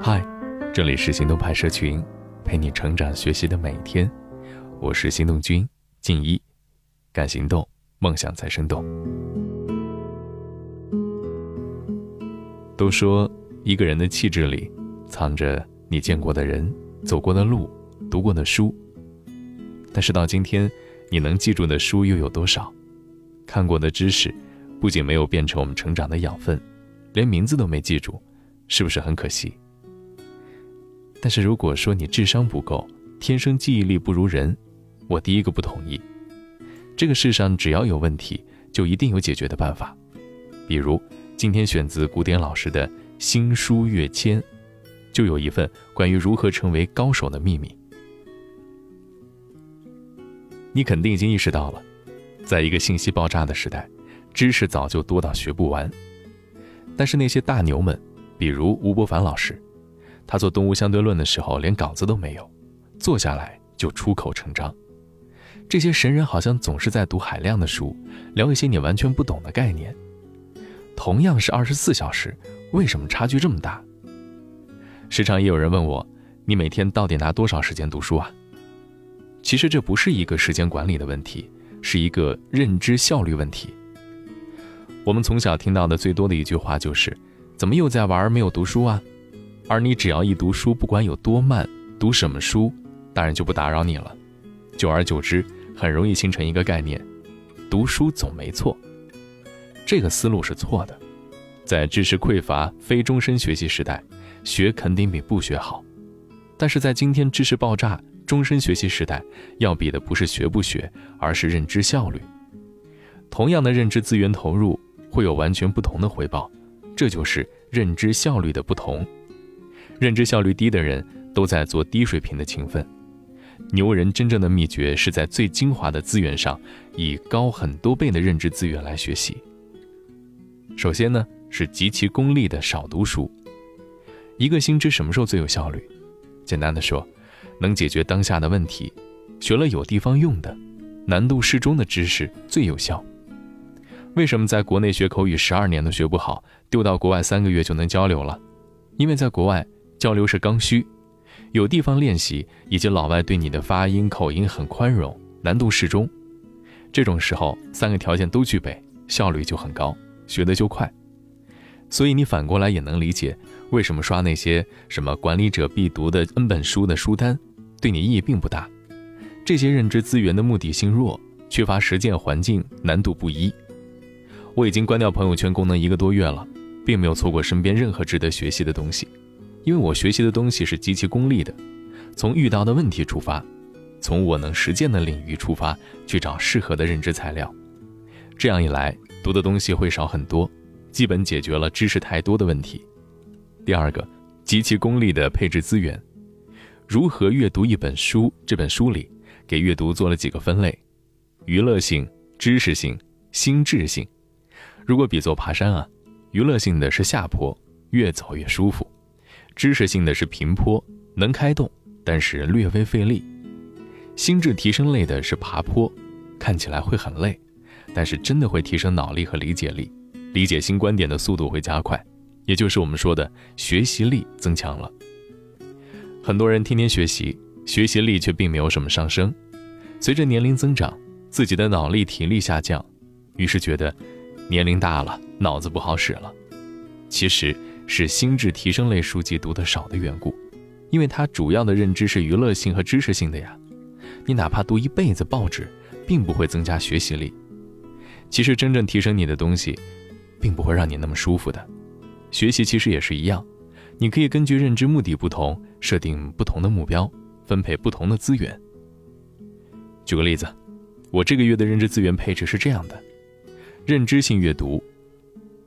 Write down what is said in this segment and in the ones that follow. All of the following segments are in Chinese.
嗨，这里是行动派社群，陪你成长学习的每一天。我是行动君静一，敢行动，梦想才生动。都说一个人的气质里，藏着你见过的人、走过的路、读过的书。但是到今天，你能记住的书又有多少？看过的知识，不仅没有变成我们成长的养分，连名字都没记住，是不是很可惜？但是如果说你智商不够，天生记忆力不如人，我第一个不同意。这个世上只要有问题，就一定有解决的办法。比如今天选自古典老师的新书跃迁，就有一份关于如何成为高手的秘密。你肯定已经意识到了。在一个信息爆炸的时代，知识早就多到学不完。但是那些大牛们，比如吴伯凡老师，他做《动物相对论》的时候连稿子都没有，坐下来就出口成章。这些神人好像总是在读海量的书，聊一些你完全不懂的概念。同样是二十四小时，为什么差距这么大？时常也有人问我，你每天到底拿多少时间读书啊？其实这不是一个时间管理的问题。是一个认知效率问题。我们从小听到的最多的一句话就是：“怎么又在玩，没有读书啊？”而你只要一读书，不管有多慢，读什么书，大人就不打扰你了。久而久之，很容易形成一个概念：读书总没错。这个思路是错的。在知识匮乏、非终身学习时代，学肯定比不学好。但是在今天知识爆炸。终身学习时代，要比的不是学不学，而是认知效率。同样的认知资源投入，会有完全不同的回报，这就是认知效率的不同。认知效率低的人，都在做低水平的勤奋。牛人真正的秘诀，是在最精华的资源上，以高很多倍的认知资源来学习。首先呢，是极其功利的少读书。一个新知什么时候最有效率？简单的说。能解决当下的问题，学了有地方用的，难度适中的知识最有效。为什么在国内学口语十二年都学不好，丢到国外三个月就能交流了？因为在国外交流是刚需，有地方练习，以及老外对你的发音口音很宽容，难度适中。这种时候三个条件都具备，效率就很高，学得就快。所以你反过来也能理解。为什么刷那些什么管理者必读的 N 本书的书单，对你意义并不大？这些认知资源的目的性弱，缺乏实践环境，难度不一。我已经关掉朋友圈功能一个多月了，并没有错过身边任何值得学习的东西，因为我学习的东西是极其功利的，从遇到的问题出发，从我能实践的领域出发去找适合的认知材料。这样一来，读的东西会少很多，基本解决了知识太多的问题。第二个，极其功利的配置资源。如何阅读一本书？这本书里给阅读做了几个分类：娱乐性、知识性、心智性。如果比作爬山啊，娱乐性的是下坡，越走越舒服；知识性的是平坡，能开动，但是略微费力；心智提升类的是爬坡，看起来会很累，但是真的会提升脑力和理解力，理解新观点的速度会加快。也就是我们说的学习力增强了。很多人天天学习，学习力却并没有什么上升。随着年龄增长，自己的脑力、体力下降，于是觉得年龄大了，脑子不好使了。其实是心智提升类书籍读得少的缘故，因为它主要的认知是娱乐性和知识性的呀。你哪怕读一辈子报纸，并不会增加学习力。其实真正提升你的东西，并不会让你那么舒服的。学习其实也是一样，你可以根据认知目的不同，设定不同的目标，分配不同的资源。举个例子，我这个月的认知资源配置是这样的：认知性阅读，《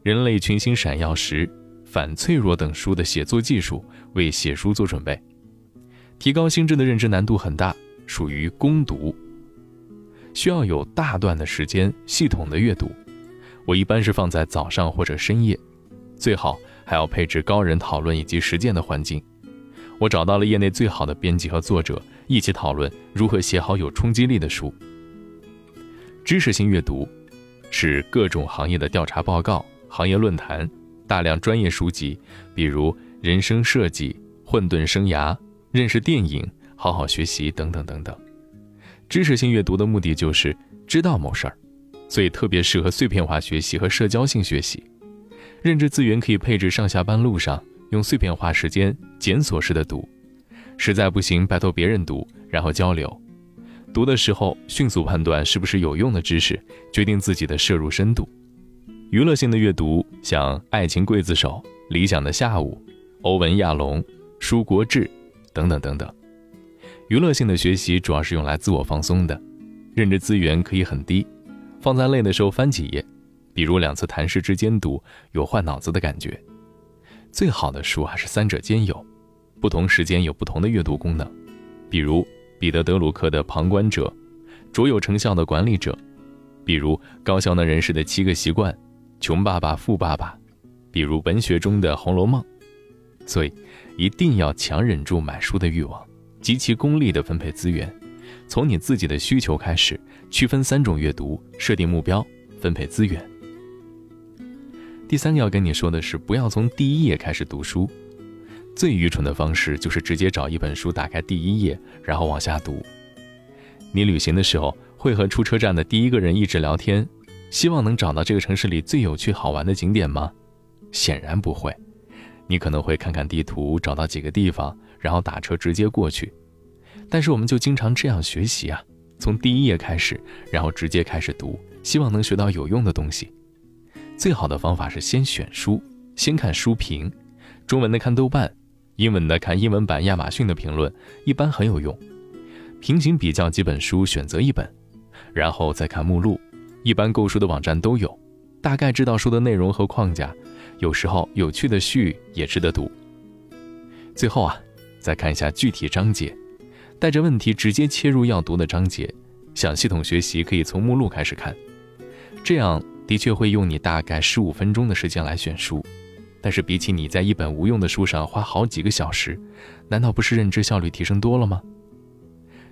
人类群星闪耀时》《反脆弱》等书的写作技术，为写书做准备。提高心智的认知难度很大，属于攻读，需要有大段的时间系统的阅读。我一般是放在早上或者深夜。最好还要配置高人讨论以及实践的环境。我找到了业内最好的编辑和作者，一起讨论如何写好有冲击力的书。知识性阅读是各种行业的调查报告、行业论坛、大量专业书籍，比如人生设计、混沌生涯、认识电影、好好学习等等等等。知识性阅读的目的就是知道某事儿，所以特别适合碎片化学习和社交性学习。认知资源可以配置上下班路上，用碎片化时间检索式的读，实在不行拜托别人读，然后交流。读的时候迅速判断是不是有用的知识，决定自己的摄入深度。娱乐性的阅读，像《爱情刽子手》《理想的下午》《欧文亚龙》《舒国志》等等等等。娱乐性的学习主要是用来自我放松的，认知资源可以很低，放在累的时候翻几页，比如两次谈事之间读，有换脑子的感觉。最好的书还是三者兼有，不同时间有不同的阅读功能，比如彼得·德鲁克的《旁观者》，卓有成效的管理者，比如高效能人士的七个习惯。穷爸爸、富爸爸，比如文学中的《红楼梦》，所以一定要强忍住买书的欲望，极其功利的分配资源，从你自己的需求开始，区分三种阅读，设定目标，分配资源。第三个要跟你说的是，不要从第一页开始读书，最愚蠢的方式就是直接找一本书，打开第一页，然后往下读。你旅行的时候会和出车站的第一个人一直聊天。希望能找到这个城市里最有趣好玩的景点吗？显然不会。你可能会看看地图，找到几个地方，然后打车直接过去。但是我们就经常这样学习啊，从第一页开始，然后直接开始读，希望能学到有用的东西。最好的方法是先选书，先看书评，中文的看豆瓣，英文的看英文版亚马逊的评论，一般很有用。平行比较几本书，选择一本，然后再看目录。一般购书的网站都有，大概知道书的内容和框架，有时候有趣的序也值得读。最后啊，再看一下具体章节，带着问题直接切入要读的章节。想系统学习可以从目录开始看，这样的确会用你大概十五分钟的时间来选书，但是比起你在一本无用的书上花好几个小时，难道不是认知效率提升多了吗？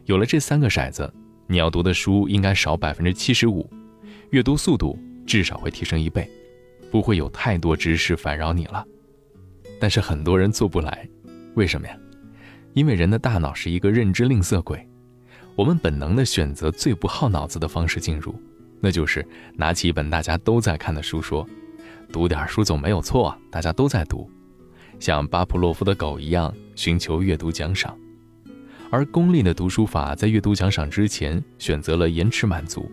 有了这三个骰子，你要读的书应该少百分之七十五。阅读速度至少会提升一倍，不会有太多知识烦扰你了。但是很多人做不来，为什么呀？因为人的大脑是一个认知吝啬鬼，我们本能的选择最不耗脑子的方式进入，那就是拿起一本大家都在看的书，说：“读点书总没有错啊，大家都在读。”像巴甫洛夫的狗一样寻求阅读奖赏，而功利的读书法在阅读奖赏之前选择了延迟满足。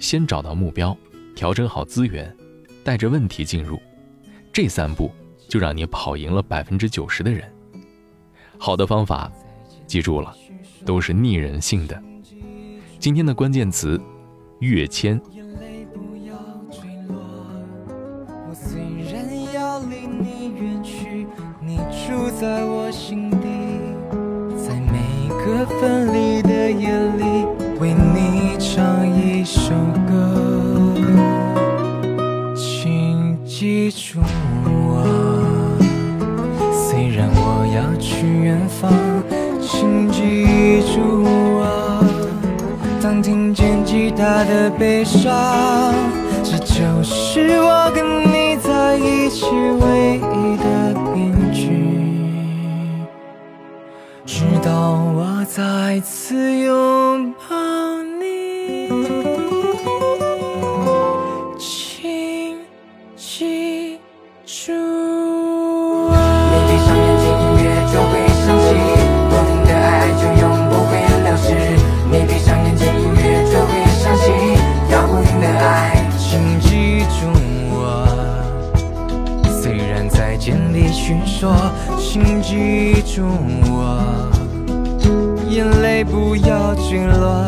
先找到目标，调整好资源，带着问题进入，这三步就让你跑赢了百分之九十的人。好的方法，记住了，都是逆人性的。今天的关键词：跃迁。住在我心底在每个分离的夜里，为你唱一首。的悲伤，这就是我跟你在一起唯一的凭据。直到我再次拥住我，眼泪不要坠落。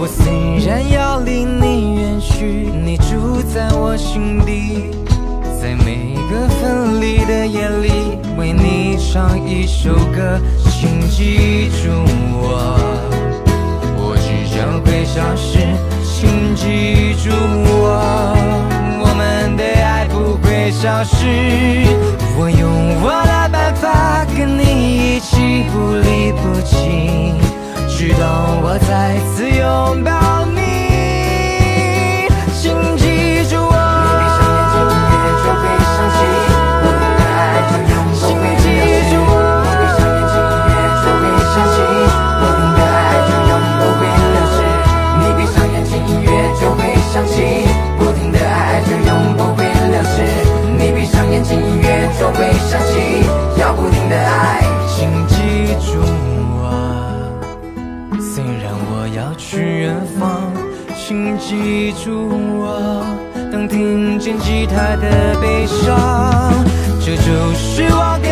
我虽然要离你远去，你住在我心底，在每个分离的夜里，为你唱一首歌。请记住我，我只将会消失。请记住我，我们的爱不会消失。我用我的我再次拥抱。记住我，能听见吉他的悲伤，这就是我。